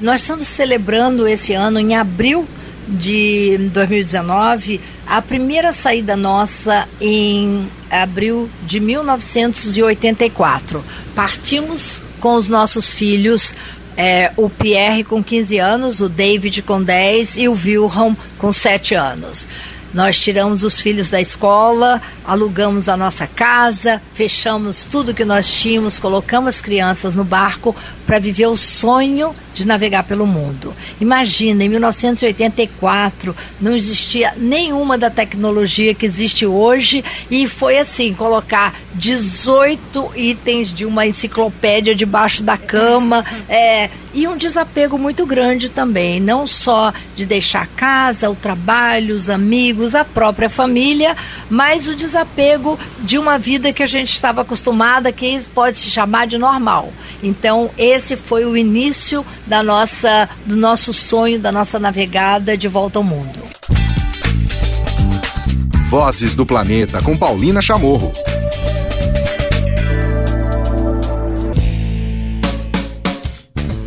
Nós estamos celebrando esse ano, em abril de 2019, a primeira saída nossa em abril de 1984. Partimos com os nossos filhos, é, o Pierre com 15 anos, o David com 10 e o Wilhelm com 7 anos. Nós tiramos os filhos da escola, alugamos a nossa casa, fechamos tudo que nós tínhamos, colocamos as crianças no barco para viver o sonho de navegar pelo mundo. Imagina, em 1984 não existia nenhuma da tecnologia que existe hoje e foi assim, colocar 18 itens de uma enciclopédia debaixo da cama é, e um desapego muito grande também, não só de deixar a casa, o trabalho, os amigos, a própria família, mas o desapego de uma vida que a gente estava acostumada, que pode se chamar de normal. Então, esse foi o início da nossa, do nosso sonho, da nossa navegada de volta ao mundo. Vozes do Planeta com Paulina Chamorro.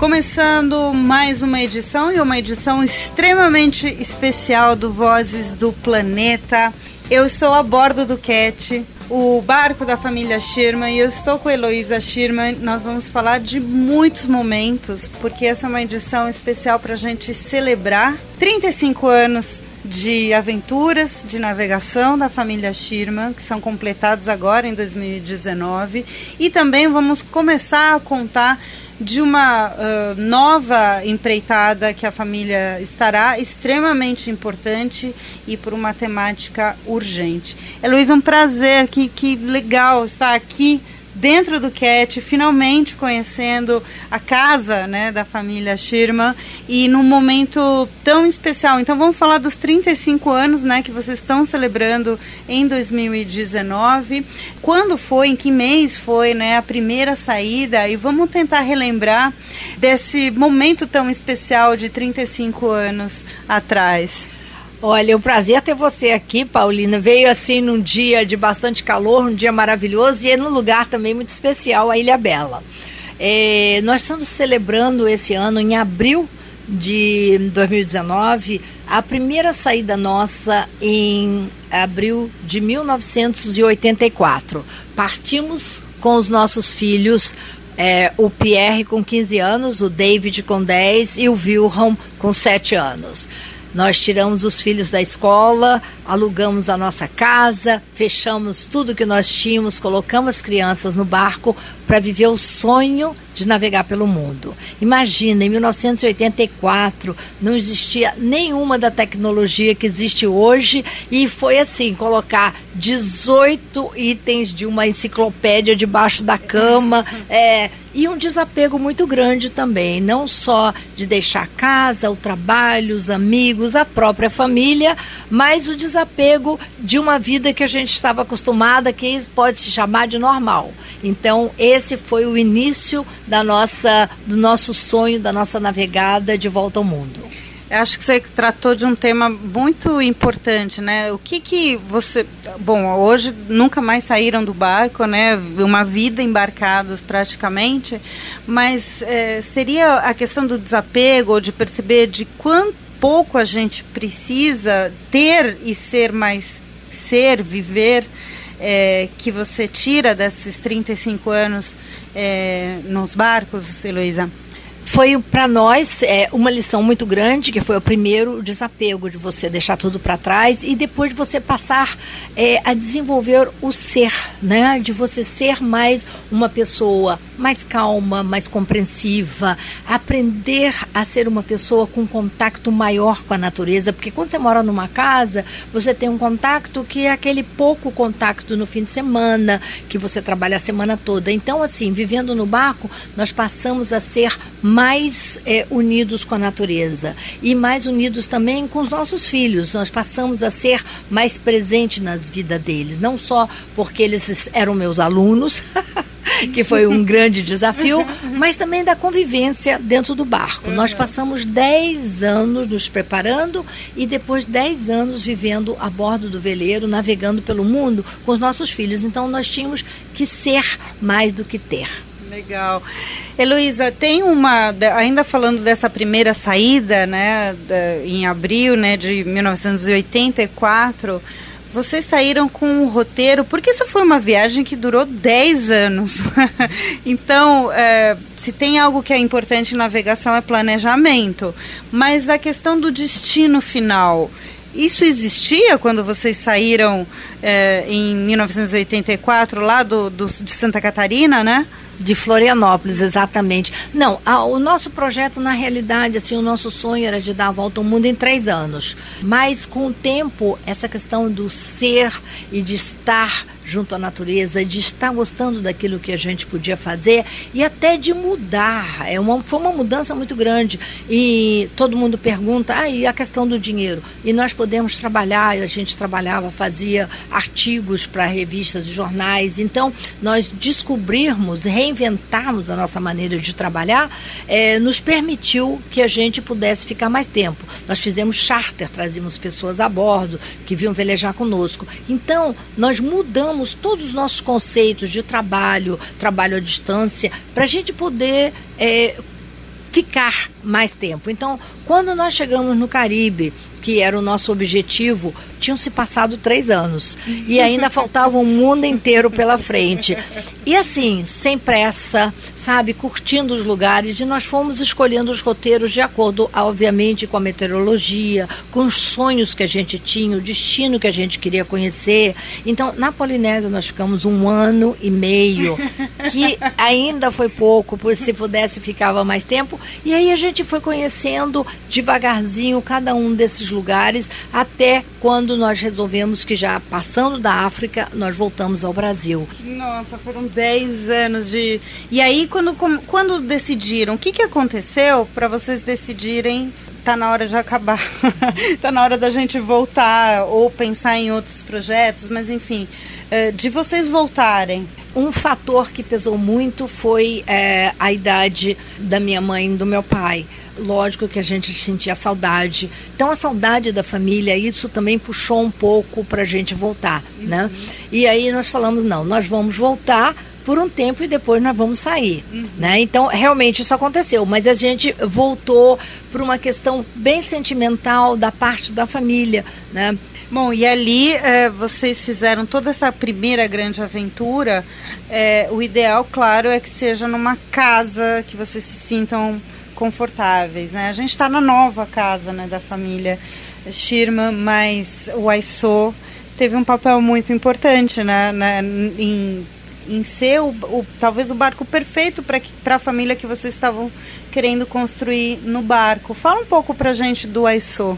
Começando mais uma edição e uma edição extremamente especial do Vozes do Planeta. Eu estou a bordo do Cat, o barco da família Schirman, e eu estou com Heloísa Schirman. Nós vamos falar de muitos momentos, porque essa é uma edição especial para a gente celebrar 35 anos de aventuras de navegação da família Schirman, que são completados agora em 2019. E também vamos começar a contar de uma uh, nova empreitada que a família estará extremamente importante e por uma temática urgente. Heloísa, um prazer, que, que legal estar aqui dentro do CAT, finalmente conhecendo a casa né, da família Schirman e num momento tão especial. Então vamos falar dos 35 anos né, que vocês estão celebrando em 2019. Quando foi, em que mês foi né, a primeira saída? E vamos tentar relembrar desse momento tão especial de 35 anos atrás. Olha, é um prazer ter você aqui, Paulina. Veio assim num dia de bastante calor, um dia maravilhoso e é num lugar também muito especial, a Ilha Bela. É, nós estamos celebrando esse ano, em abril de 2019, a primeira saída nossa em abril de 1984. Partimos com os nossos filhos é, o Pierre com 15 anos, o David com 10 e o Wilhelm com 7 anos. Nós tiramos os filhos da escola, alugamos a nossa casa, fechamos tudo que nós tínhamos, colocamos as crianças no barco para viver o sonho de navegar pelo mundo. Imagina, em 1984 não existia nenhuma da tecnologia que existe hoje e foi assim, colocar 18 itens de uma enciclopédia debaixo da cama, é, e um desapego muito grande também, não só de deixar a casa, o trabalho, os amigos, a própria família, mas o desapego de uma vida que a gente estava acostumada, que pode se chamar de normal. Então, esse foi o início da nossa, do nosso sonho, da nossa navegada de volta ao mundo. Eu acho que você tratou de um tema muito importante, né? O que que você, bom, hoje nunca mais saíram do barco, né? Uma vida embarcados praticamente, mas é, seria a questão do desapego, ou de perceber de quanto pouco a gente precisa ter e ser mais ser, viver, é, que você tira desses 35 anos é, nos barcos, Heloísa? Foi para nós é, uma lição muito grande, que foi o primeiro desapego de você deixar tudo para trás e depois de você passar é, a desenvolver o ser, né? De você ser mais uma pessoa mais calma, mais compreensiva, aprender a ser uma pessoa com contato maior com a natureza, porque quando você mora numa casa, você tem um contato que é aquele pouco contato no fim de semana, que você trabalha a semana toda. Então, assim, vivendo no barco, nós passamos a ser mais é, unidos com a natureza e mais unidos também com os nossos filhos. Nós passamos a ser mais presentes nas vidas deles, não só porque eles eram meus alunos, que foi um grande desafio, mas também da convivência dentro do barco. Uhum. Nós passamos 10 anos nos preparando e depois 10 anos vivendo a bordo do veleiro, navegando pelo mundo com os nossos filhos. Então nós tínhamos que ser mais do que ter. Legal. Heloísa, tem uma, ainda falando dessa primeira saída, né, em abril, né, de 1984, vocês saíram com um roteiro, porque essa foi uma viagem que durou 10 anos. então, é, se tem algo que é importante em navegação é planejamento. Mas a questão do destino final, isso existia quando vocês saíram é, em 1984 lá do, do, de Santa Catarina, né? De Florianópolis, exatamente. Não, a, o nosso projeto, na realidade, assim, o nosso sonho era de dar a volta ao mundo em três anos. Mas, com o tempo, essa questão do ser e de estar junto à natureza, de estar gostando daquilo que a gente podia fazer e até de mudar. É uma, foi uma mudança muito grande. E todo mundo pergunta, ah, e a questão do dinheiro? E nós podemos trabalhar, a gente trabalhava, fazia artigos para revistas e jornais. Então, nós descobrirmos, reinventarmos a nossa maneira de trabalhar, é, nos permitiu que a gente pudesse ficar mais tempo. Nós fizemos charter, trazíamos pessoas a bordo que vinham velejar conosco. Então, nós mudamos todos os nossos conceitos de trabalho, trabalho à distância, para a gente poder é, ficar mais tempo. Então, quando nós chegamos no Caribe, que era o nosso objetivo, tinham se passado três anos e ainda faltava um mundo inteiro pela frente. E assim, sem pressa, sabe, curtindo os lugares e nós fomos escolhendo os roteiros de acordo, obviamente, com a meteorologia, com os sonhos que a gente tinha, o destino que a gente queria conhecer. Então, na Polinésia nós ficamos um ano e meio, que ainda foi pouco, por se pudesse ficava mais tempo. E aí a gente foi conhecendo devagarzinho cada um desses lugares até quando nós resolvemos que já passando da África, nós voltamos ao Brasil. Nossa, foram 10 anos de. E aí, quando, quando decidiram, o que, que aconteceu para vocês decidirem tá na hora de acabar, tá na hora da gente voltar ou pensar em outros projetos, mas enfim, eh, de vocês voltarem. Um fator que pesou muito foi é, a idade da minha mãe e do meu pai lógico que a gente sentia saudade. Então a saudade da família, isso também puxou um pouco para a gente voltar, uhum. né? E aí nós falamos, não, nós vamos voltar por um tempo e depois nós vamos sair, uhum. né? Então realmente isso aconteceu, mas a gente voltou por uma questão bem sentimental da parte da família, né? Bom, e ali é, vocês fizeram toda essa primeira grande aventura. É, o ideal, claro, é que seja numa casa que vocês se sintam confortáveis, né? A gente está na nova casa, né, da família Shirma, mas o Aiso teve um papel muito importante, né, na, em, em ser o, o, talvez o barco perfeito para a família que vocês estavam querendo construir no barco. Fala um pouco para gente do Aiso.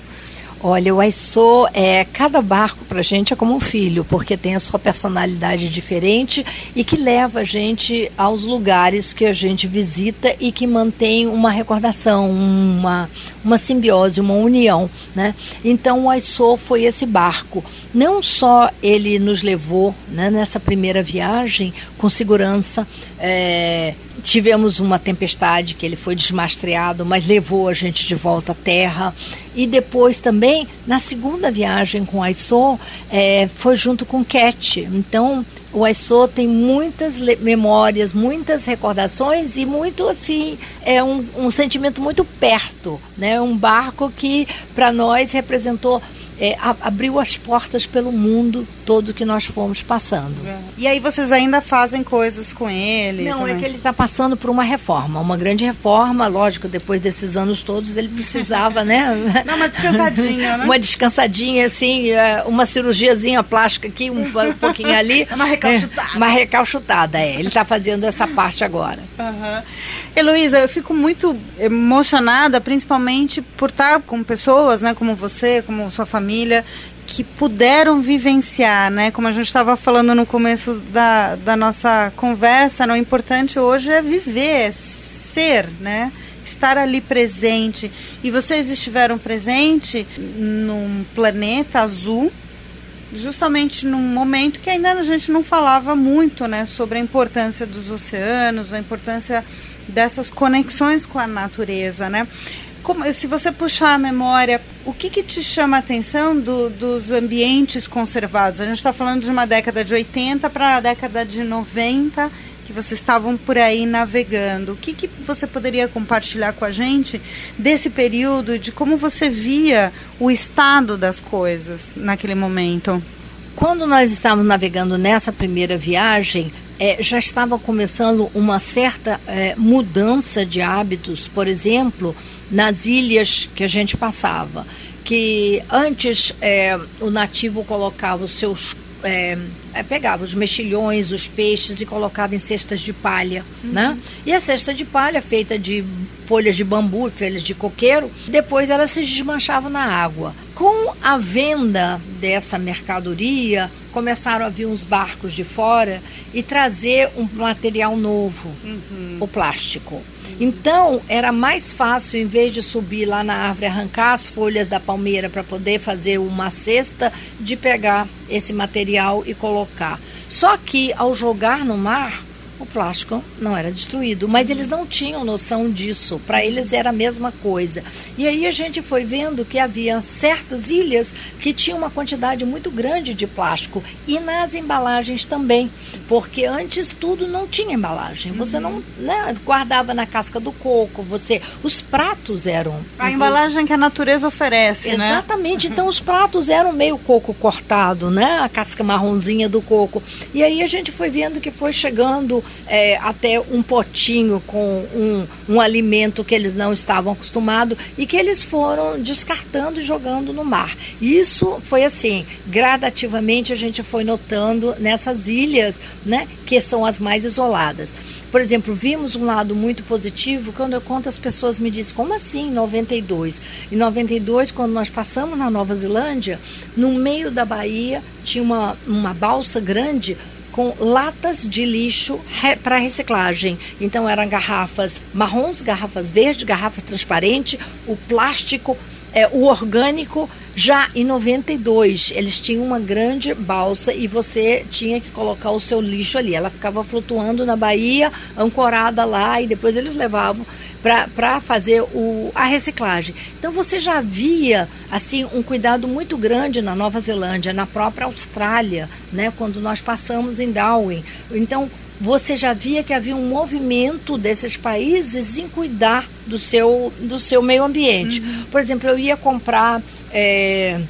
Olha, o Aissô, é, cada barco para a gente é como um filho, porque tem a sua personalidade diferente e que leva a gente aos lugares que a gente visita e que mantém uma recordação, uma, uma simbiose, uma união, né? Então o Aissô foi esse barco. Não só ele nos levou né, nessa primeira viagem com segurança, é, tivemos uma tempestade que ele foi desmastreado, mas levou a gente de volta à terra. E depois também, na segunda viagem com o Aissô, é, foi junto com Cat. Então, o Aissô tem muitas memórias, muitas recordações e muito assim, é um, um sentimento muito perto, né? Um barco que para nós representou é, abriu as portas pelo mundo todo que nós fomos passando. É. E aí vocês ainda fazem coisas com ele? Não, também. é que ele está passando por uma reforma, uma grande reforma, lógico, depois desses anos todos ele precisava, né? Não, uma descansadinha, né? uma descansadinha, assim, é, uma cirurgiazinha plástica aqui, um, um pouquinho ali. uma recalchutada. É, uma recalchutada, é. Ele está fazendo essa parte agora. Uhum. Heloísa, eu fico muito emocionada, principalmente por estar com pessoas, né, como você, como sua família, que puderam vivenciar, né? Como a gente estava falando no começo da, da nossa conversa, né, o importante hoje é viver, é ser, né? Estar ali presente. E vocês estiveram presente num planeta azul, justamente num momento que ainda a gente não falava muito, né? Sobre a importância dos oceanos, a importância dessas conexões com a natureza, né? Como, se você puxar a memória, o que, que te chama a atenção do, dos ambientes conservados? A gente está falando de uma década de 80 para a década de 90 que vocês estavam por aí navegando. O que, que você poderia compartilhar com a gente desse período, de como você via o estado das coisas naquele momento? Quando nós estávamos navegando nessa primeira viagem, é, já estava começando uma certa é, mudança de hábitos, por exemplo, nas ilhas que a gente passava. Que antes é, o nativo colocava os seus é, é, pegava os mexilhões, os peixes e colocava em cestas de palha, uhum. né? E a cesta de palha, feita de folhas de bambu, folhas de coqueiro, depois elas se desmanchavam na água. Com a venda dessa mercadoria, começaram a vir uns barcos de fora e trazer um material novo, uhum. o plástico. Então, era mais fácil, em vez de subir lá na árvore arrancar as folhas da palmeira para poder fazer uma cesta, de pegar esse material e colocar. Só que ao jogar no mar, o plástico não era destruído, mas eles não tinham noção disso. Para eles era a mesma coisa. E aí a gente foi vendo que havia certas ilhas que tinham uma quantidade muito grande de plástico e nas embalagens também, porque antes tudo não tinha embalagem. Você não né, guardava na casca do coco, você os pratos eram a embalagem que a natureza oferece, Exatamente. né? Exatamente. Então os pratos eram meio coco cortado, né? A casca marronzinha do coco. E aí a gente foi vendo que foi chegando é, até um potinho com um, um alimento que eles não estavam acostumados e que eles foram descartando e jogando no mar. Isso foi assim, gradativamente a gente foi notando nessas ilhas, né, que são as mais isoladas. Por exemplo, vimos um lado muito positivo quando eu conto as pessoas me dizem, como assim em 92? Em 92, quando nós passamos na Nova Zelândia, no meio da Bahia tinha uma, uma balsa grande com latas de lixo re, para reciclagem. Então eram garrafas marrons, garrafas verdes, garrafas transparentes, o plástico, é, o orgânico. Já em 92, eles tinham uma grande balsa e você tinha que colocar o seu lixo ali. Ela ficava flutuando na Bahia, ancorada lá, e depois eles levavam para fazer o, a reciclagem. Então você já via assim um cuidado muito grande na Nova Zelândia, na própria Austrália, né, quando nós passamos em Darwin. Então você já via que havia um movimento desses países em cuidar do seu, do seu meio ambiente. Uhum. Por exemplo, eu ia comprar. É,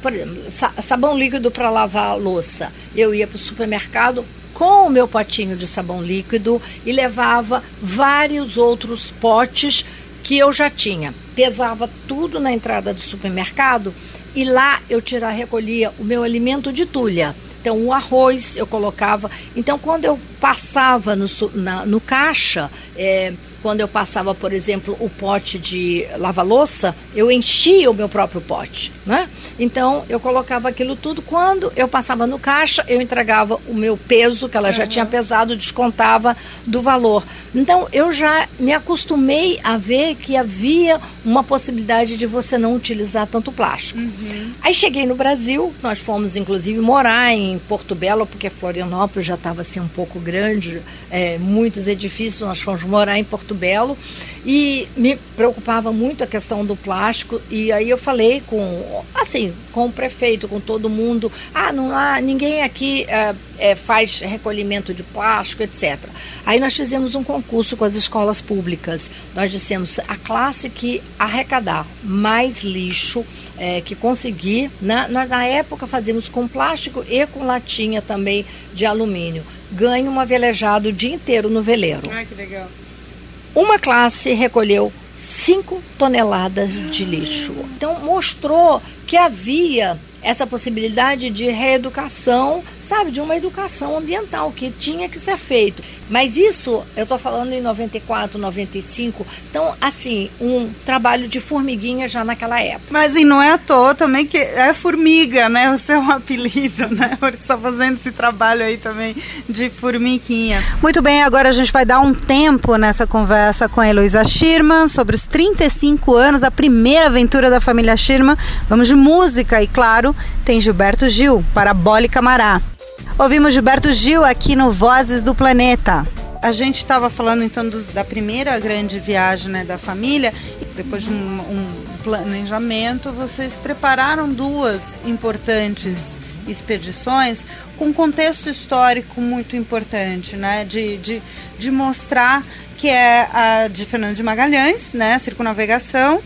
por exemplo, sabão líquido para lavar a louça. Eu ia para o supermercado, com o meu potinho de sabão líquido e levava vários outros potes que eu já tinha. Pesava tudo na entrada do supermercado e lá eu tirava, recolhia o meu alimento de tulha. Então, o arroz eu colocava. Então, quando eu passava no, na, no caixa, é, quando eu passava, por exemplo, o pote de lava-louça, eu enchia o meu próprio pote, né? Então, eu colocava aquilo tudo. Quando eu passava no caixa, eu entregava o meu peso, que ela já tinha pesado, descontava do valor. Então, eu já me acostumei a ver que havia uma possibilidade de você não utilizar tanto plástico. Uhum. Aí cheguei no Brasil, nós fomos inclusive morar em Porto Belo, porque Florianópolis já estava assim um pouco grande, é, muitos edifícios, nós fomos morar em Porto Belo e me preocupava muito a questão do plástico e aí eu falei com assim com o prefeito com todo mundo ah não há ninguém aqui é, é, faz recolhimento de plástico etc aí nós fizemos um concurso com as escolas públicas. Nós dissemos a classe que arrecadar mais lixo é, que conseguir na, nós na época fazíamos com plástico e com latinha também de alumínio. Ganha uma velejada o dia inteiro no veleiro. Ah, que legal uma classe recolheu 5 toneladas de lixo. Então mostrou que havia essa possibilidade de reeducação, sabe, de uma educação ambiental que tinha que ser feito. Mas isso, eu estou falando em 94, 95, então, assim, um trabalho de formiguinha já naquela época. Mas e não é à toa também que é formiga, né? O seu apelido, né? Você está fazendo esse trabalho aí também de formiguinha. Muito bem, agora a gente vai dar um tempo nessa conversa com a Heloísa Schirman sobre os 35 anos da primeira aventura da família Schirman. Vamos de música e, claro, tem Gilberto Gil, Parabólica Mará. Ouvimos Gilberto Gil aqui no Vozes do Planeta. A gente estava falando então dos, da primeira grande viagem né, da família. Depois de um, um planejamento, vocês prepararam duas importantes expedições com contexto histórico muito importante, né? De, de, de mostrar que é a de Fernando de Magalhães, né? Circunavegação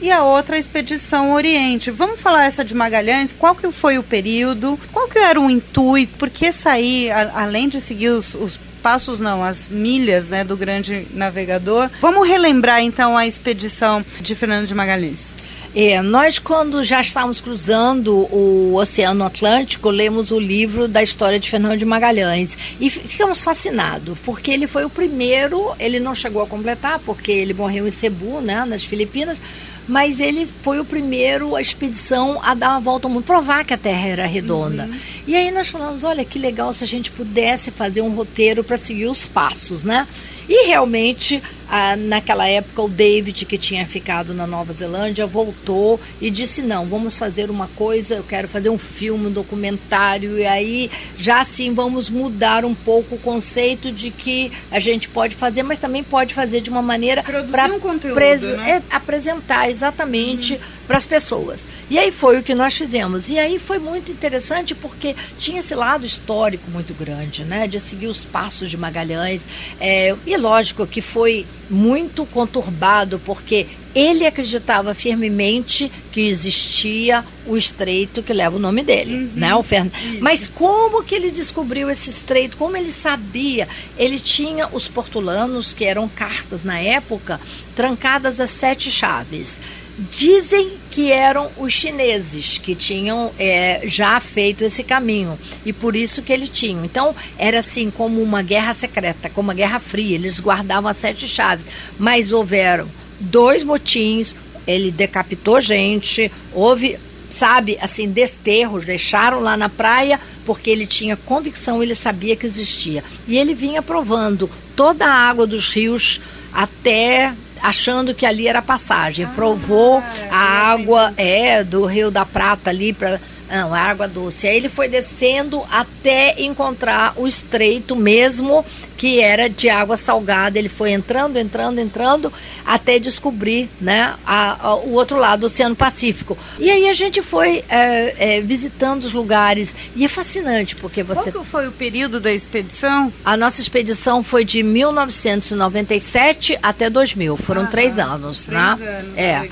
e a outra a expedição Oriente. Vamos falar essa de Magalhães? Qual que foi o período? Qual que era o intuito? Por que sair, além de seguir os, os passos não, as milhas né, do grande navegador. Vamos relembrar então a expedição de Fernando de Magalhães. É, nós, quando já estávamos cruzando o Oceano Atlântico, lemos o livro da história de Fernando de Magalhães e ficamos fascinados, porque ele foi o primeiro, ele não chegou a completar, porque ele morreu em Cebu, né, nas Filipinas, mas ele foi o primeiro a expedição a dar uma volta ao mundo, provar que a Terra era redonda. Uhum. E aí nós falamos, olha que legal se a gente pudesse fazer um roteiro para seguir os passos, né? E realmente, ah, naquela época, o David, que tinha ficado na Nova Zelândia, voltou e disse: não, vamos fazer uma coisa, eu quero fazer um filme, um documentário, e aí já assim vamos mudar um pouco o conceito de que a gente pode fazer, mas também pode fazer de uma maneira para um né? é, apresentar exatamente uhum. para as pessoas. E aí foi o que nós fizemos. E aí foi muito interessante porque tinha esse lado histórico muito grande, né? De seguir os passos de Magalhães. É, e lógico que foi muito conturbado porque ele acreditava firmemente que existia o estreito que leva o nome dele, uhum. né, o Fern... Mas como que ele descobriu esse estreito? Como ele sabia? Ele tinha os portulanos, que eram cartas na época, trancadas a sete chaves. Dizem que eram os chineses que tinham é, já feito esse caminho e por isso que ele tinha. Então era assim como uma guerra secreta, como uma guerra fria. Eles guardavam as sete chaves, mas houveram dois motins. Ele decapitou gente, houve sabe, assim, desterros, deixaram lá na praia porque ele tinha convicção, ele sabia que existia. E ele vinha provando toda a água dos rios até achando que ali era passagem. Ah, Provou a água é do Rio da Prata ali para não, água doce. Aí ele foi descendo até encontrar o estreito mesmo, que era de água salgada. Ele foi entrando, entrando, entrando, até descobrir né, a, a, o outro lado do Oceano Pacífico. E aí a gente foi é, é, visitando os lugares. E é fascinante, porque você. Qual foi o período da expedição? A nossa expedição foi de 1997 até 2000. Foram ah, três anos. Três né? anos é.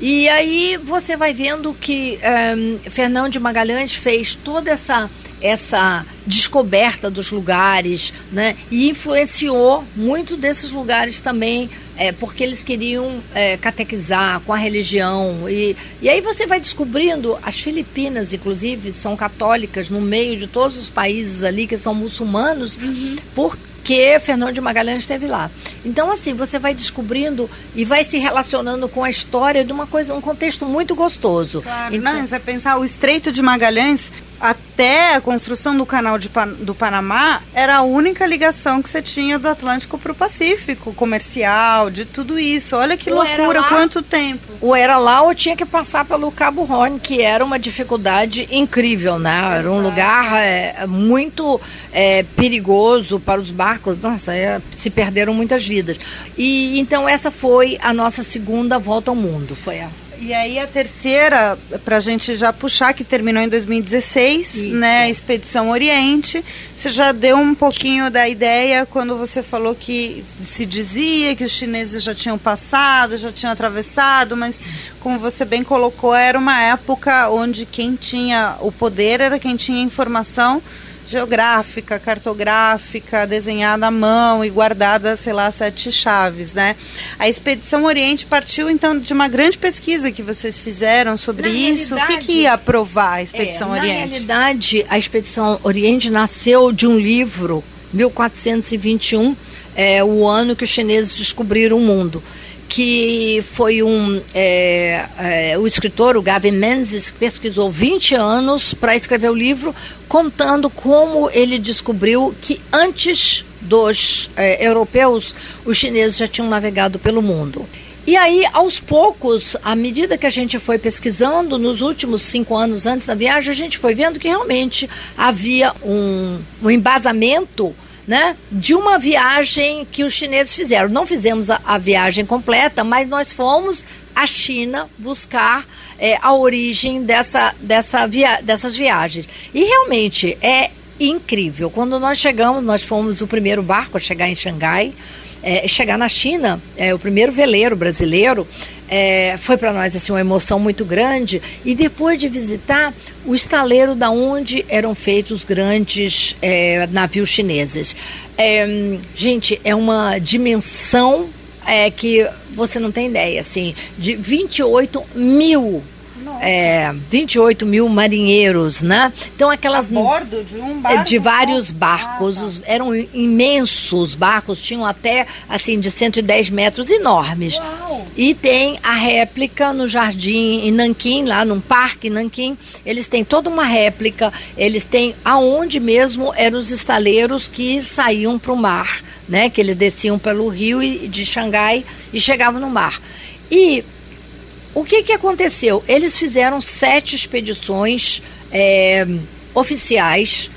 E aí você vai vendo que um, Fernando Fernão de Magalhães fez toda essa essa descoberta dos lugares, né? E influenciou muito desses lugares também, é, porque eles queriam é, catequizar com a religião. E, e aí você vai descobrindo, as Filipinas, inclusive, são católicas no meio de todos os países ali que são muçulmanos, uhum. por que Fernando de Magalhães esteve lá. Então, assim, você vai descobrindo e vai se relacionando com a história de uma coisa, um contexto muito gostoso. Claro, então, não, você pensar, o Estreito de Magalhães até a construção do canal de, do Panamá era a única ligação que você tinha do Atlântico para o Pacífico, comercial, de tudo isso. Olha que ou loucura, quanto tempo. Ou era lá ou tinha que passar pelo Cabo Horn, que era uma dificuldade incrível, né? Exato. Era um lugar é, muito é, perigoso para os barcos. Nossa, é, se perderam muitas vidas. E então essa foi a nossa segunda volta ao mundo. Foi a e aí a terceira, para a gente já puxar, que terminou em 2016, Isso. né? A Expedição Oriente. Você já deu um pouquinho da ideia quando você falou que se dizia que os chineses já tinham passado, já tinham atravessado, mas como você bem colocou, era uma época onde quem tinha o poder era quem tinha informação geográfica, cartográfica, desenhada à mão e guardada, sei lá, sete chaves, né? A Expedição Oriente partiu então de uma grande pesquisa que vocês fizeram sobre na isso. O que, que ia aprovar a Expedição é, Oriente? Na realidade, a Expedição Oriente nasceu de um livro, 1421, é o ano que os chineses descobriram o mundo que foi um é, é, o escritor, o Gavin Menzies, que pesquisou 20 anos para escrever o livro, contando como ele descobriu que antes dos é, europeus, os chineses já tinham navegado pelo mundo. E aí, aos poucos, à medida que a gente foi pesquisando, nos últimos cinco anos antes da viagem, a gente foi vendo que realmente havia um, um embasamento né, de uma viagem que os chineses fizeram. Não fizemos a, a viagem completa, mas nós fomos à China buscar é, a origem dessa, dessa via, dessas viagens. E realmente é incrível. Quando nós chegamos, nós fomos o primeiro barco a chegar em Xangai. É, chegar na China, é, o primeiro veleiro brasileiro, é, foi para nós assim uma emoção muito grande. E depois de visitar o estaleiro da onde eram feitos os grandes é, navios chineses. É, gente é uma dimensão é, que você não tem ideia assim de 28 mil é, 28 mil marinheiros, né? Então aquelas. A bordo de um barco? De vários barcos. Ah, tá. Eram imensos barcos, tinham até assim de 110 metros enormes. Uau. E tem a réplica no jardim em Nanquim, lá num parque em Nanquim. Eles têm toda uma réplica. Eles têm aonde mesmo eram os estaleiros que saíam para o mar, né? Que eles desciam pelo rio de Xangai e chegavam no mar. E o que, que aconteceu? Eles fizeram sete expedições é, oficiais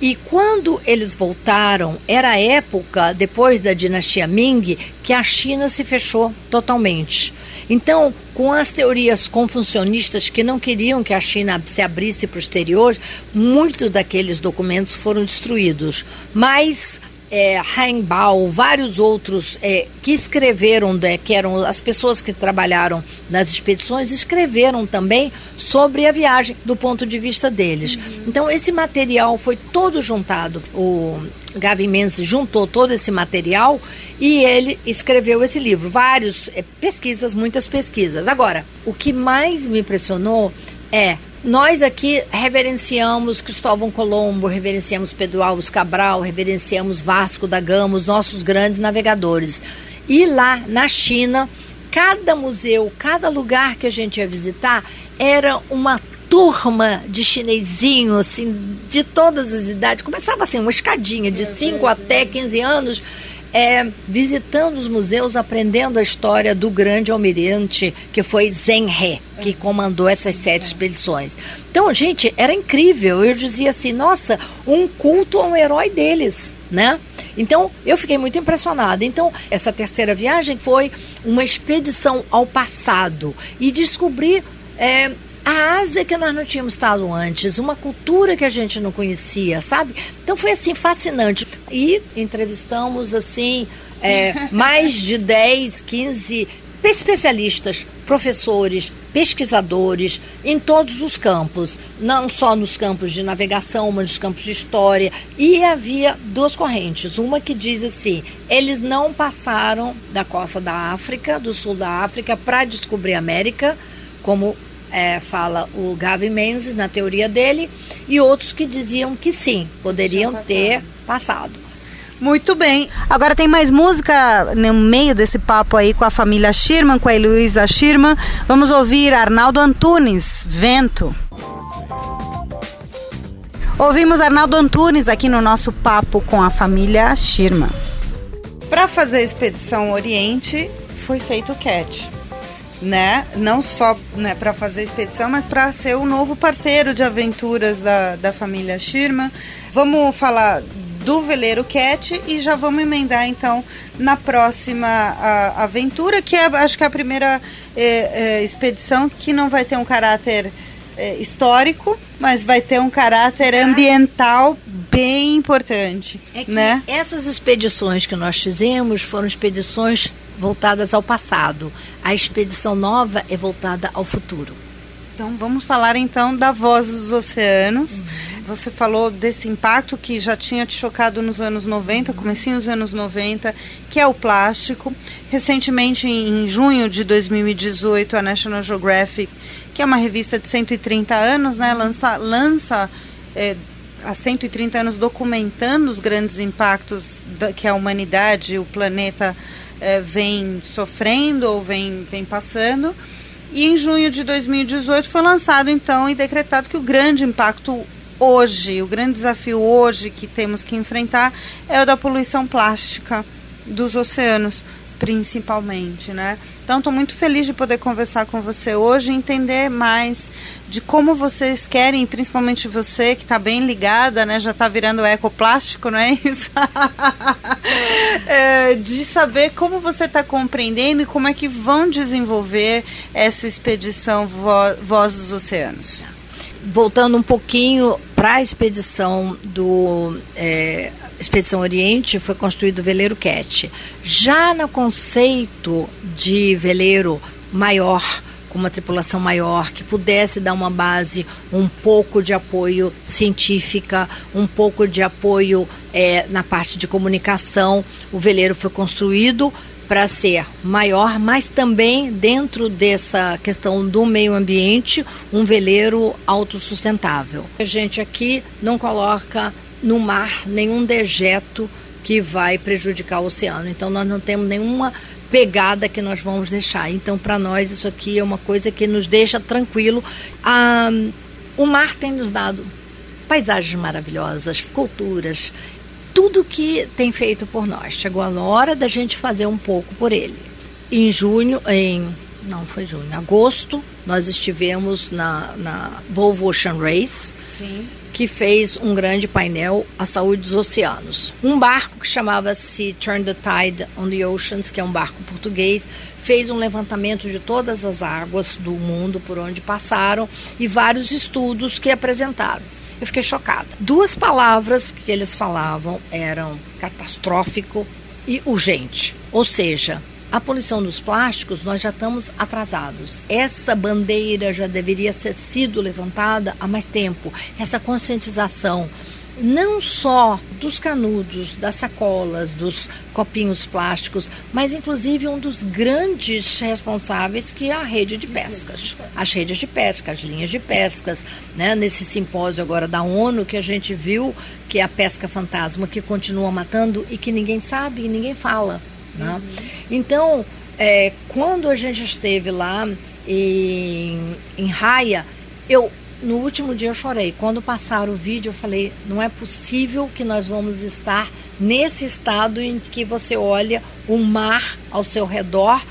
e quando eles voltaram, era a época, depois da dinastia Ming, que a China se fechou totalmente. Então, com as teorias confucionistas que não queriam que a China se abrisse para o exterior, muitos daqueles documentos foram destruídos. Mas é, Heinbaum, vários outros é, que escreveram, né, que eram as pessoas que trabalharam nas expedições, escreveram também sobre a viagem do ponto de vista deles. Uhum. Então esse material foi todo juntado. O Gavin Menzies juntou todo esse material e ele escreveu esse livro. Várias é, pesquisas, muitas pesquisas. Agora, o que mais me impressionou é nós aqui reverenciamos Cristóvão Colombo, reverenciamos Pedro Alves Cabral, reverenciamos Vasco da Gama, os nossos grandes navegadores. E lá na China, cada museu, cada lugar que a gente ia visitar era uma turma de chinesinho, assim, de todas as idades. Começava assim, uma escadinha de 5 até 15 anos é, visitando os museus, aprendendo a história do grande almirante que foi He, que comandou essas sete expedições. Então, gente, era incrível. Eu dizia assim, nossa, um culto a um herói deles, né? Então, eu fiquei muito impressionada. Então, essa terceira viagem foi uma expedição ao passado e descobrir é, a Ásia que nós não tínhamos estado antes, uma cultura que a gente não conhecia, sabe? Então foi assim fascinante. E entrevistamos assim é, mais de 10, 15 especialistas, professores, pesquisadores em todos os campos, não só nos campos de navegação, mas nos campos de história. E havia duas correntes. Uma que diz assim: eles não passaram da costa da África, do sul da África, para descobrir a América, como é, fala o Gavin Menzies na teoria dele, e outros que diziam que sim, poderiam ter passado. Muito bem. Agora tem mais música no meio desse papo aí com a família Schirman, com a Heloísa Schirman. Vamos ouvir Arnaldo Antunes, Vento. Ouvimos Arnaldo Antunes aqui no nosso papo com a família Schirman. Para fazer a expedição Oriente, foi feito o CAT né? Não só né, para fazer a expedição, mas para ser o novo parceiro de aventuras da, da família Schirma. Vamos falar do veleiro Cat e já vamos emendar então na próxima a, aventura, que é acho que é a primeira é, é, expedição que não vai ter um caráter é, histórico, mas vai ter um caráter ambiental bem importante. É né? essas expedições que nós fizemos foram expedições voltadas ao passado. A expedição nova é voltada ao futuro. Então vamos falar então da Voz dos Oceanos. Uhum. Você falou desse impacto que já tinha te chocado nos anos 90, comecinho dos anos 90, que é o plástico. Recentemente, em junho de 2018, a National Geographic, que é uma revista de 130 anos, né, lança, lança é, há 130 anos documentando os grandes impactos da, que a humanidade, o planeta é, vem sofrendo ou vem, vem passando. E em junho de 2018 foi lançado então e decretado que o grande impacto hoje, o grande desafio hoje que temos que enfrentar é o da poluição plástica dos oceanos. Principalmente, né? Então, estou muito feliz de poder conversar com você hoje, entender mais de como vocês querem, principalmente você que está bem ligada, né? Já está virando ecoplástico, não é isso? é, de saber como você está compreendendo e como é que vão desenvolver essa expedição Vo Voz dos Oceanos. Voltando um pouquinho para a expedição do é, Expedição Oriente foi construído o veleiro Cat. Já no conceito de veleiro maior, com uma tripulação maior, que pudesse dar uma base, um pouco de apoio científica, um pouco de apoio é, na parte de comunicação, o veleiro foi construído para ser maior, mas também dentro dessa questão do meio ambiente, um veleiro autossustentável. A gente aqui não coloca no mar nenhum dejeto que vai prejudicar o oceano. Então nós não temos nenhuma pegada que nós vamos deixar. Então para nós isso aqui é uma coisa que nos deixa tranquilo. Ah, o mar tem nos dado paisagens maravilhosas, culturas, tudo que tem feito por nós. Chegou a hora da gente fazer um pouco por ele. Em junho, em não foi junho, agosto, nós estivemos na, na Volvo Ocean Race. Sim que fez um grande painel A Saúde dos Oceanos. Um barco que chamava-se Turn the Tide on the Oceans, que é um barco português, fez um levantamento de todas as águas do mundo por onde passaram e vários estudos que apresentaram. Eu fiquei chocada. Duas palavras que eles falavam eram catastrófico e urgente. Ou seja, a poluição dos plásticos, nós já estamos atrasados. Essa bandeira já deveria ter sido levantada há mais tempo. Essa conscientização não só dos canudos, das sacolas, dos copinhos plásticos, mas inclusive um dos grandes responsáveis que é a rede de pescas. As redes de pesca, as linhas de pescas, né? Nesse simpósio agora da ONU que a gente viu que é a pesca fantasma que continua matando e que ninguém sabe e ninguém fala. Né? Uhum. Então, é, quando a gente esteve lá em, em Raia, eu no último dia eu chorei. Quando passaram o vídeo, eu falei: não é possível que nós vamos estar nesse estado em que você olha o mar ao seu redor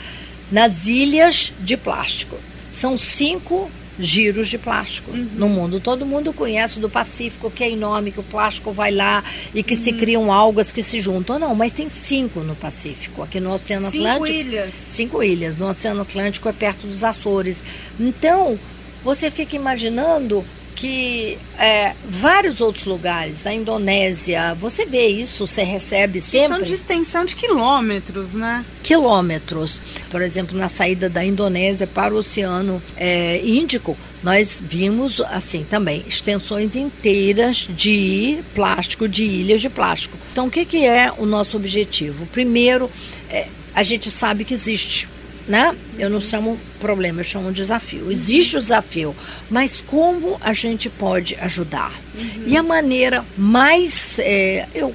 nas ilhas de plástico. São cinco giros de plástico uhum. no mundo. Todo mundo conhece do Pacífico, que é enorme, que o plástico vai lá e que uhum. se criam algas que se juntam. Não, mas tem cinco no Pacífico. Aqui no Oceano Atlântico. Cinco ilhas. Cinco ilhas. No Oceano Atlântico é perto dos Açores. Então, você fica imaginando que é, vários outros lugares, a Indonésia, você vê isso, você recebe sempre. São de extensão de quilômetros, né? Quilômetros. Por exemplo, na saída da Indonésia para o Oceano é, Índico, nós vimos assim também extensões inteiras de plástico, de ilhas de plástico. Então, o que, que é o nosso objetivo? Primeiro, é, a gente sabe que existe né? Eu não chamo problema, eu chamo desafio. Existe o desafio, mas como a gente pode ajudar? Uhum. E a maneira mais é, eu,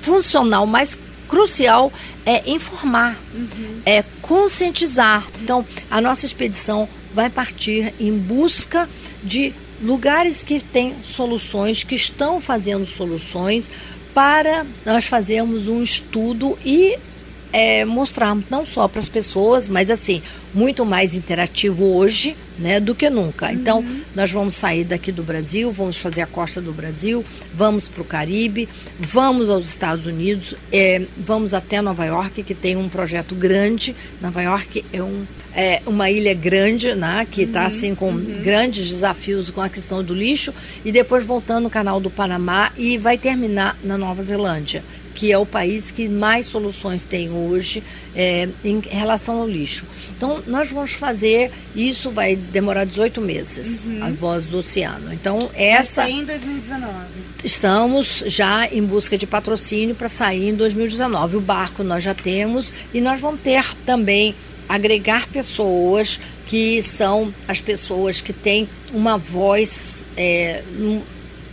funcional, mais crucial é informar, uhum. é conscientizar. Então, a nossa expedição vai partir em busca de lugares que têm soluções, que estão fazendo soluções para nós fazermos um estudo e é, mostrar não só para as pessoas, mas assim, muito mais interativo hoje né, do que nunca. Então, uhum. nós vamos sair daqui do Brasil, vamos fazer a costa do Brasil, vamos para o Caribe, vamos aos Estados Unidos, é, vamos até Nova York, que tem um projeto grande. Nova York é, um, é uma ilha grande, né, que está uhum. assim com uhum. grandes desafios com a questão do lixo, e depois voltando no canal do Panamá e vai terminar na Nova Zelândia que é o país que mais soluções tem hoje é, em relação ao lixo. Então, nós vamos fazer, isso vai demorar 18 meses, uhum. a voz do oceano. Então, essa. Vai sair em 2019. Estamos já em busca de patrocínio para sair em 2019. O barco nós já temos e nós vamos ter também agregar pessoas que são as pessoas que têm uma voz é,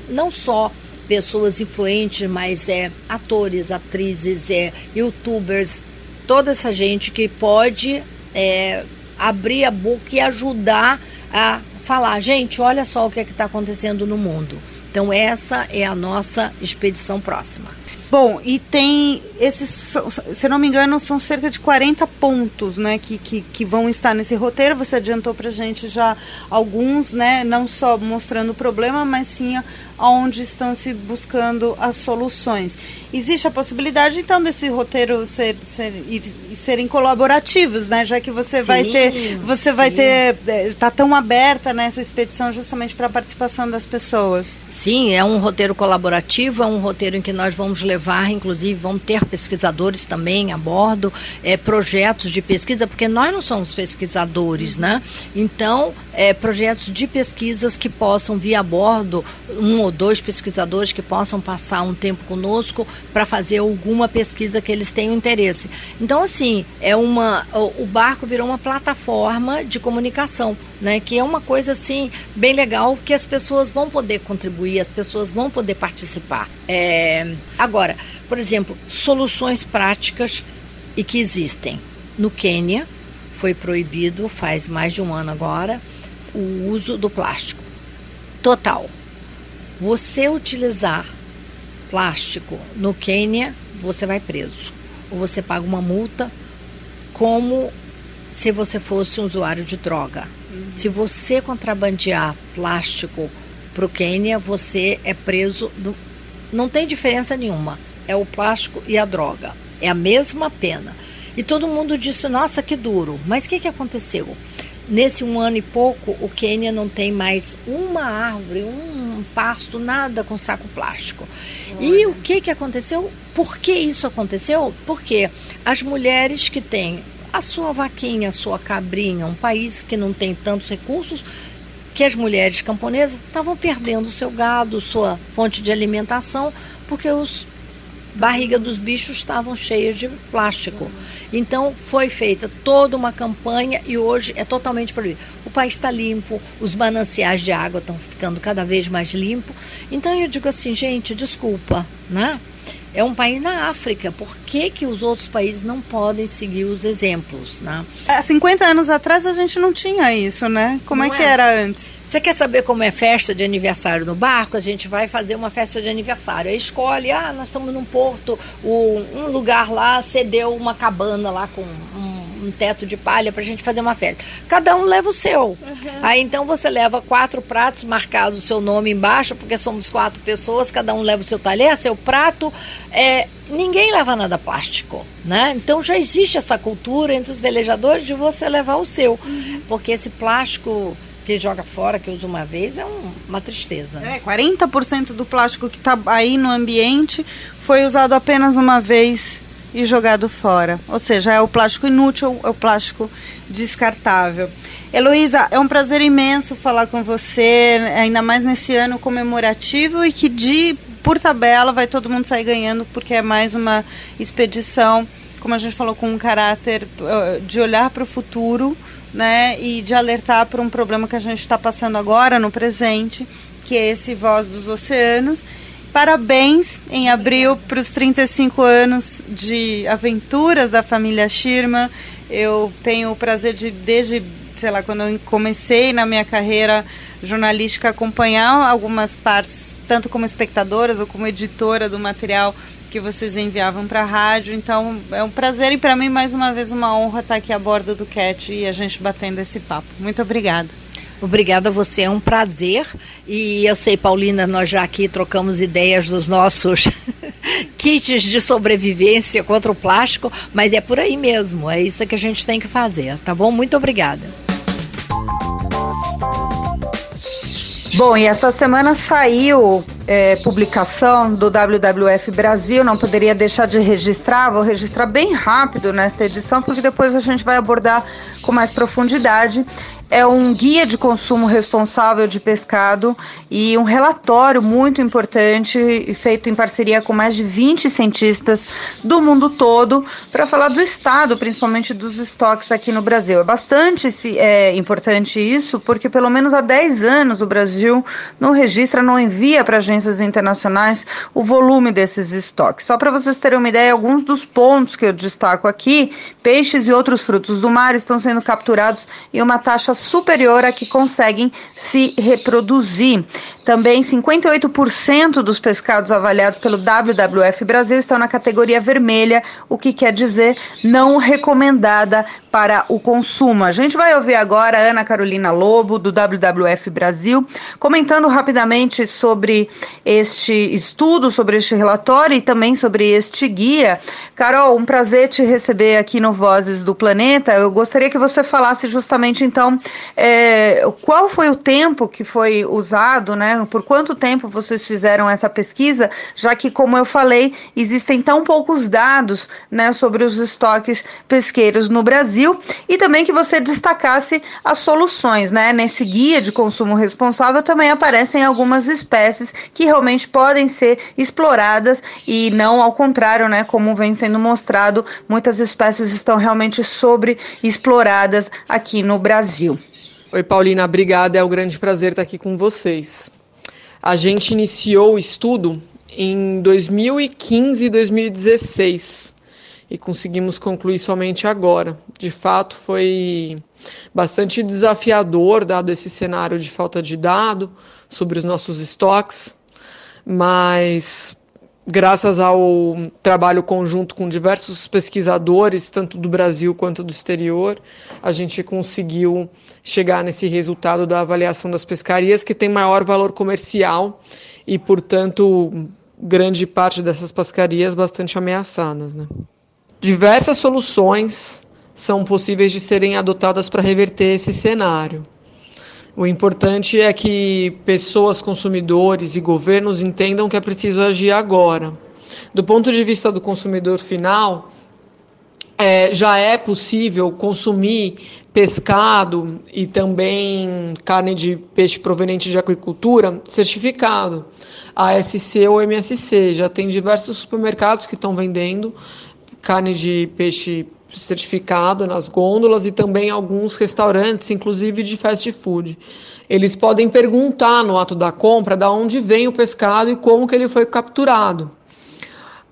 não só pessoas influentes, mas é atores, atrizes, é youtubers, toda essa gente que pode é, abrir a boca e ajudar a falar, gente, olha só o que é está acontecendo no mundo. Então essa é a nossa expedição próxima. Bom, e tem esses, se não me engano, são cerca de 40 pontos né, que, que, que vão estar nesse roteiro. Você adiantou para gente já alguns, né, não só mostrando o problema, mas sim onde estão se buscando as soluções. Existe a possibilidade, então, desse roteiro ser, ser, serem colaborativos, né? Já que você sim, vai ter, você sim. vai ter, está tão aberta nessa expedição justamente para a participação das pessoas. Sim, é um roteiro colaborativo, é um roteiro em que nós vamos levar, inclusive, vamos ter pesquisadores também a bordo, é, projetos de pesquisa, porque nós não somos pesquisadores, né? Então, é, projetos de pesquisas que possam vir a bordo, um ou dois pesquisadores que possam passar um tempo conosco para fazer alguma pesquisa que eles tenham interesse. Então, assim, é uma, o, barco virou uma plataforma de comunicação, né? Que é uma coisa assim bem legal que as pessoas vão poder contribuir, as pessoas vão poder participar. É, agora, por exemplo, soluções práticas e que existem no Quênia foi proibido faz mais de um ano agora o uso do plástico total. Você utilizar plástico no Quênia, você vai preso. Ou você paga uma multa como se você fosse um usuário de droga. Uhum. Se você contrabandear plástico para o Quênia, você é preso. Do... Não tem diferença nenhuma. É o plástico e a droga. É a mesma pena. E todo mundo disse: nossa, que duro. Mas o que, que aconteceu? Nesse um ano e pouco, o Quênia não tem mais uma árvore, um pasto, nada com saco plástico. Olha. E o que, que aconteceu? Por que isso aconteceu? Porque as mulheres que têm a sua vaquinha, a sua cabrinha, um país que não tem tantos recursos, que as mulheres camponesas estavam perdendo seu gado, sua fonte de alimentação, porque os barriga dos bichos estavam cheias de plástico. Então foi feita toda uma campanha e hoje é totalmente proibido. O país está limpo, os mananciais de água estão ficando cada vez mais limpos. Então eu digo assim, gente, desculpa, né? É um país na África, por que, que os outros países não podem seguir os exemplos, né? Há 50 anos atrás a gente não tinha isso, né? Como é não é que era antes? Você quer saber como é festa de aniversário no barco? A gente vai fazer uma festa de aniversário. Aí escolhe, ah, nós estamos num porto, um lugar lá cedeu uma cabana lá com um, um teto de palha para a gente fazer uma festa. Cada um leva o seu. Uhum. Aí então você leva quatro pratos marcados o seu nome embaixo, porque somos quatro pessoas, cada um leva o seu talher, seu prato. É, ninguém leva nada plástico, né? Então já existe essa cultura entre os velejadores de você levar o seu, uhum. porque esse plástico que joga fora, que usa uma vez, é um, uma tristeza. Né? É, 40% do plástico que está aí no ambiente foi usado apenas uma vez e jogado fora. Ou seja, é o plástico inútil, é o plástico descartável. Heloísa, é um prazer imenso falar com você, ainda mais nesse ano comemorativo e que de por tabela vai todo mundo sair ganhando porque é mais uma expedição, como a gente falou, com um caráter uh, de olhar para o futuro né, e de alertar para um problema que a gente está passando agora no presente, que é esse Voz dos Oceanos. Parabéns em abril para os 35 anos de aventuras da família Schirma. Eu tenho o prazer de, desde, sei lá, quando eu comecei na minha carreira jornalística, acompanhar algumas partes, tanto como espectadoras ou como editora do material que vocês enviavam para a rádio. Então é um prazer e para mim mais uma vez uma honra estar aqui a bordo do CAT e a gente batendo esse papo. Muito obrigada. Obrigada a você, é um prazer. E eu sei, Paulina, nós já aqui trocamos ideias dos nossos kits de sobrevivência contra o plástico, mas é por aí mesmo, é isso que a gente tem que fazer, tá bom? Muito obrigada. Bom, e essa semana saiu é, publicação do WWF Brasil, não poderia deixar de registrar, vou registrar bem rápido nesta edição, porque depois a gente vai abordar com mais profundidade é um guia de consumo responsável de pescado e um relatório muito importante feito em parceria com mais de 20 cientistas do mundo todo para falar do estado, principalmente dos estoques aqui no Brasil. É bastante é, importante isso, porque pelo menos há 10 anos o Brasil não registra, não envia para agências internacionais o volume desses estoques. Só para vocês terem uma ideia, alguns dos pontos que eu destaco aqui, peixes e outros frutos do mar estão sendo capturados em uma taxa superior a que conseguem se reproduzir. Também 58% dos pescados avaliados pelo WWF Brasil estão na categoria vermelha, o que quer dizer não recomendada para o consumo. A gente vai ouvir agora a Ana Carolina Lobo, do WWF Brasil, comentando rapidamente sobre este estudo, sobre este relatório e também sobre este guia. Carol, um prazer te receber aqui no Vozes do Planeta. Eu gostaria que você falasse justamente então é, qual foi o tempo que foi usado, né? Por quanto tempo vocês fizeram essa pesquisa, já que, como eu falei, existem tão poucos dados né, sobre os estoques pesqueiros no Brasil e também que você destacasse as soluções, né? Nesse guia de consumo responsável também aparecem algumas espécies que realmente podem ser exploradas e não ao contrário, né? Como vem sendo mostrado, muitas espécies estão realmente sobre exploradas aqui no Brasil. Oi, Paulina, obrigada. É um grande prazer estar aqui com vocês. A gente iniciou o estudo em 2015 e 2016 e conseguimos concluir somente agora. De fato, foi bastante desafiador, dado esse cenário de falta de dado sobre os nossos estoques, mas graças ao trabalho conjunto com diversos pesquisadores, tanto do Brasil quanto do exterior, a gente conseguiu chegar nesse resultado da avaliação das pescarias que tem maior valor comercial e, portanto, grande parte dessas pescarias bastante ameaçadas. Né? Diversas soluções são possíveis de serem adotadas para reverter esse cenário. O importante é que pessoas, consumidores e governos entendam que é preciso agir agora. Do ponto de vista do consumidor final, é, já é possível consumir pescado e também carne de peixe proveniente de aquicultura certificado, ASC ou MSC. Já tem diversos supermercados que estão vendendo carne de peixe certificado nas gôndolas e também alguns restaurantes, inclusive de fast food. Eles podem perguntar no ato da compra de onde vem o pescado e como que ele foi capturado.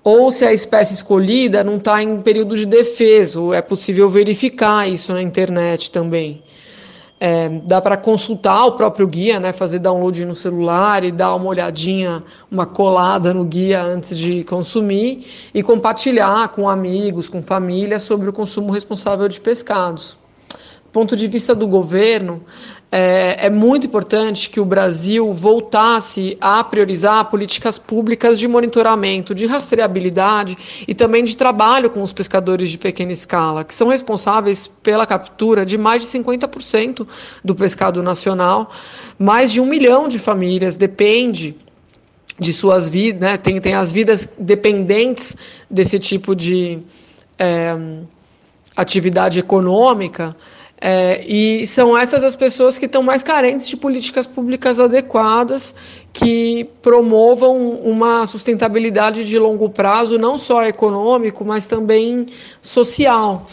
Ou se a espécie escolhida não está em período de defesa, é possível verificar isso na internet também. É, dá para consultar o próprio guia, né, fazer download no celular e dar uma olhadinha, uma colada no guia antes de consumir e compartilhar com amigos, com família sobre o consumo responsável de pescados. Ponto de vista do governo, é, é, muito importante que o Brasil voltasse a priorizar políticas públicas de monitoramento, de rastreabilidade e também de trabalho com os pescadores de pequena escala, que são responsáveis pela captura de mais de 50% do pescado nacional. Mais de um milhão de famílias depende de suas vidas, né, tem, tem as vidas dependentes desse tipo de é, atividade econômica. É, e são essas as pessoas que estão mais carentes de políticas públicas adequadas que promovam uma sustentabilidade de longo prazo, não só econômico, mas também social.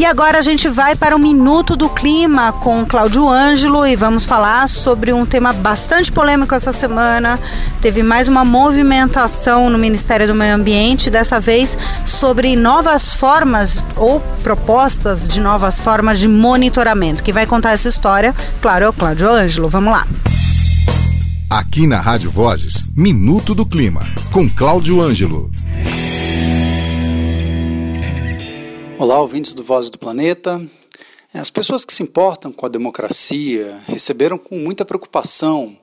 E agora a gente vai para o Minuto do Clima com Cláudio Ângelo e vamos falar sobre um tema bastante polêmico essa semana. Teve mais uma movimentação no Ministério do Meio Ambiente, dessa vez sobre novas formas ou propostas de novas formas de monitoramento. Que vai contar essa história, claro, é o Cláudio Ângelo. Vamos lá. Aqui na Rádio Vozes, Minuto do Clima, com Cláudio Ângelo. Olá, ouvintes do Voz do Planeta. As pessoas que se importam com a democracia receberam com muita preocupação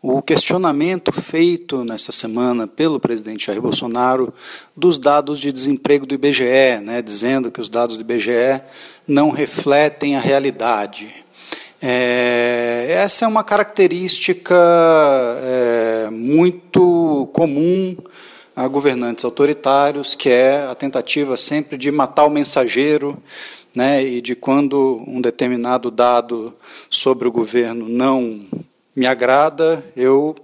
o questionamento feito nessa semana pelo presidente Jair Bolsonaro dos dados de desemprego do IBGE, né, dizendo que os dados do IBGE não refletem a realidade. É, essa é uma característica é, muito comum a governantes autoritários, que é a tentativa sempre de matar o mensageiro, né, e de quando um determinado dado sobre o governo não me agrada, eu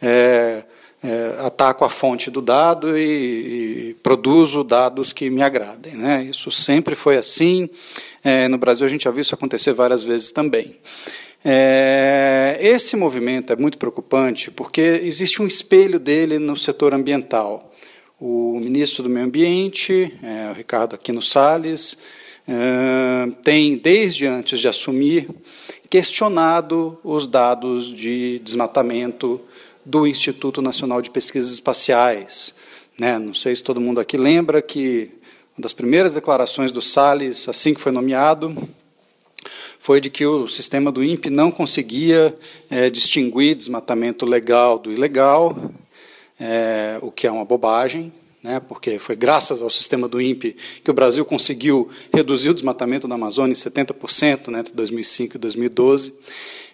é, é, ataco a fonte do dado e, e, produzo dados que me agradem. Né? Isso sempre foi assim. É, no Brasil a gente já viu isso acontecer várias vezes também. É, esse movimento é muito preocupante porque existe um espelho dele no setor ambiental. O ministro do Meio Ambiente, é, o Ricardo Aquino Salles, é, tem, desde antes de assumir, questionado os dados de desmatamento do Instituto Nacional de Pesquisas Espaciais. Né? Não sei se todo mundo aqui lembra que uma das primeiras declarações do Salles, assim que foi nomeado, foi de que o sistema do INPE não conseguia é, distinguir desmatamento legal do ilegal, é, o que é uma bobagem, né, porque foi graças ao sistema do INPE que o Brasil conseguiu reduzir o desmatamento na Amazônia em 70% né, entre 2005 e 2012.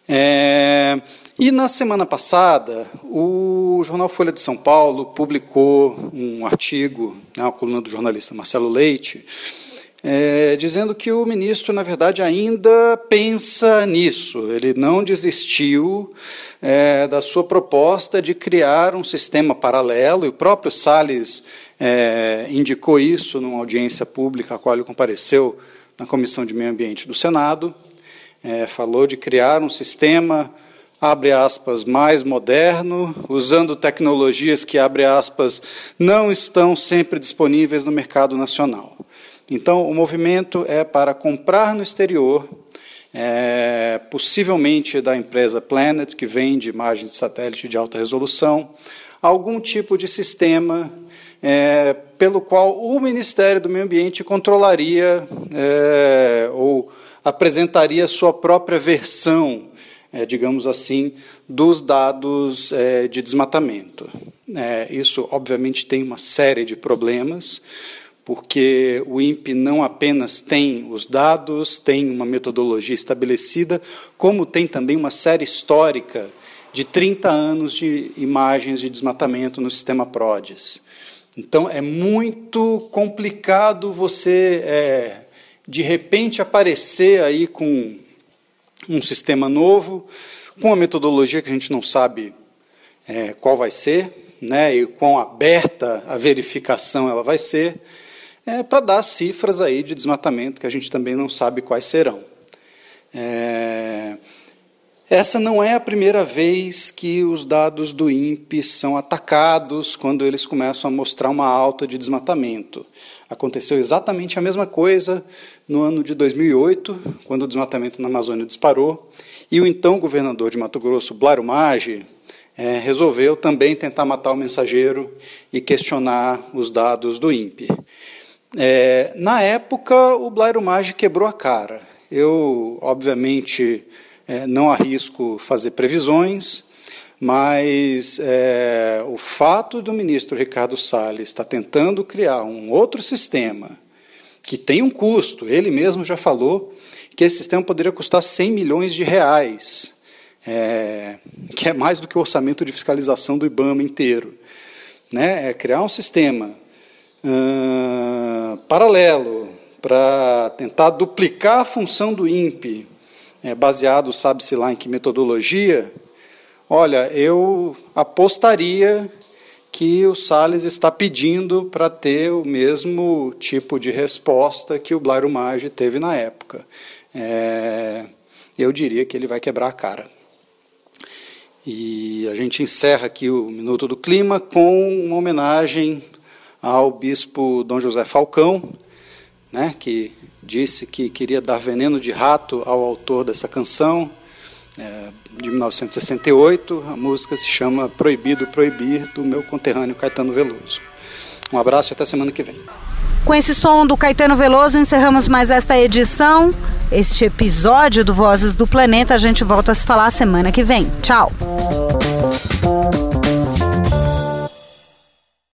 É, e na semana passada, o jornal Folha de São Paulo publicou um artigo, né, uma coluna do jornalista Marcelo Leite, é, dizendo que o ministro, na verdade, ainda pensa nisso. Ele não desistiu é, da sua proposta de criar um sistema paralelo, e o próprio Salles é, indicou isso numa audiência pública a qual ele compareceu na Comissão de Meio Ambiente do Senado. É, falou de criar um sistema abre aspas, mais moderno, usando tecnologias que, abre aspas, não estão sempre disponíveis no mercado nacional. Então, o movimento é para comprar no exterior, é, possivelmente da empresa Planet, que vende imagens de satélite de alta resolução, algum tipo de sistema é, pelo qual o Ministério do Meio Ambiente controlaria é, ou apresentaria sua própria versão, é, digamos assim, dos dados é, de desmatamento. É, isso, obviamente, tem uma série de problemas porque o INPE não apenas tem os dados, tem uma metodologia estabelecida, como tem também uma série histórica de 30 anos de imagens de desmatamento no sistema PRODES. Então, é muito complicado você, é, de repente, aparecer aí com um sistema novo, com uma metodologia que a gente não sabe é, qual vai ser, né, e quão aberta a verificação ela vai ser, é, para dar cifras aí de desmatamento que a gente também não sabe quais serão. É, essa não é a primeira vez que os dados do INPE são atacados quando eles começam a mostrar uma alta de desmatamento. Aconteceu exatamente a mesma coisa no ano de 2008, quando o desmatamento na Amazônia disparou, e o então governador de Mato Grosso, Blairo Maggi, é, resolveu também tentar matar o mensageiro e questionar os dados do INPE. É, na época, o Blairo Maggi quebrou a cara. Eu, obviamente, é, não arrisco fazer previsões, mas é, o fato do ministro Ricardo Salles estar tentando criar um outro sistema que tem um custo, ele mesmo já falou que esse sistema poderia custar 100 milhões de reais, é, que é mais do que o orçamento de fiscalização do IBAMA inteiro. Né? É criar um sistema paralelo para tentar duplicar a função do INPE, é, baseado, sabe-se lá em que metodologia, olha, eu apostaria que o Salles está pedindo para ter o mesmo tipo de resposta que o Blairo Maggi teve na época. É, eu diria que ele vai quebrar a cara. E a gente encerra aqui o Minuto do Clima com uma homenagem ao bispo Dom José Falcão, né, que disse que queria dar veneno de rato ao autor dessa canção, é, de 1968. A música se chama Proibido Proibir, do meu conterrâneo Caetano Veloso. Um abraço e até semana que vem. Com esse som do Caetano Veloso, encerramos mais esta edição, este episódio do Vozes do Planeta. A gente volta a se falar semana que vem. Tchau!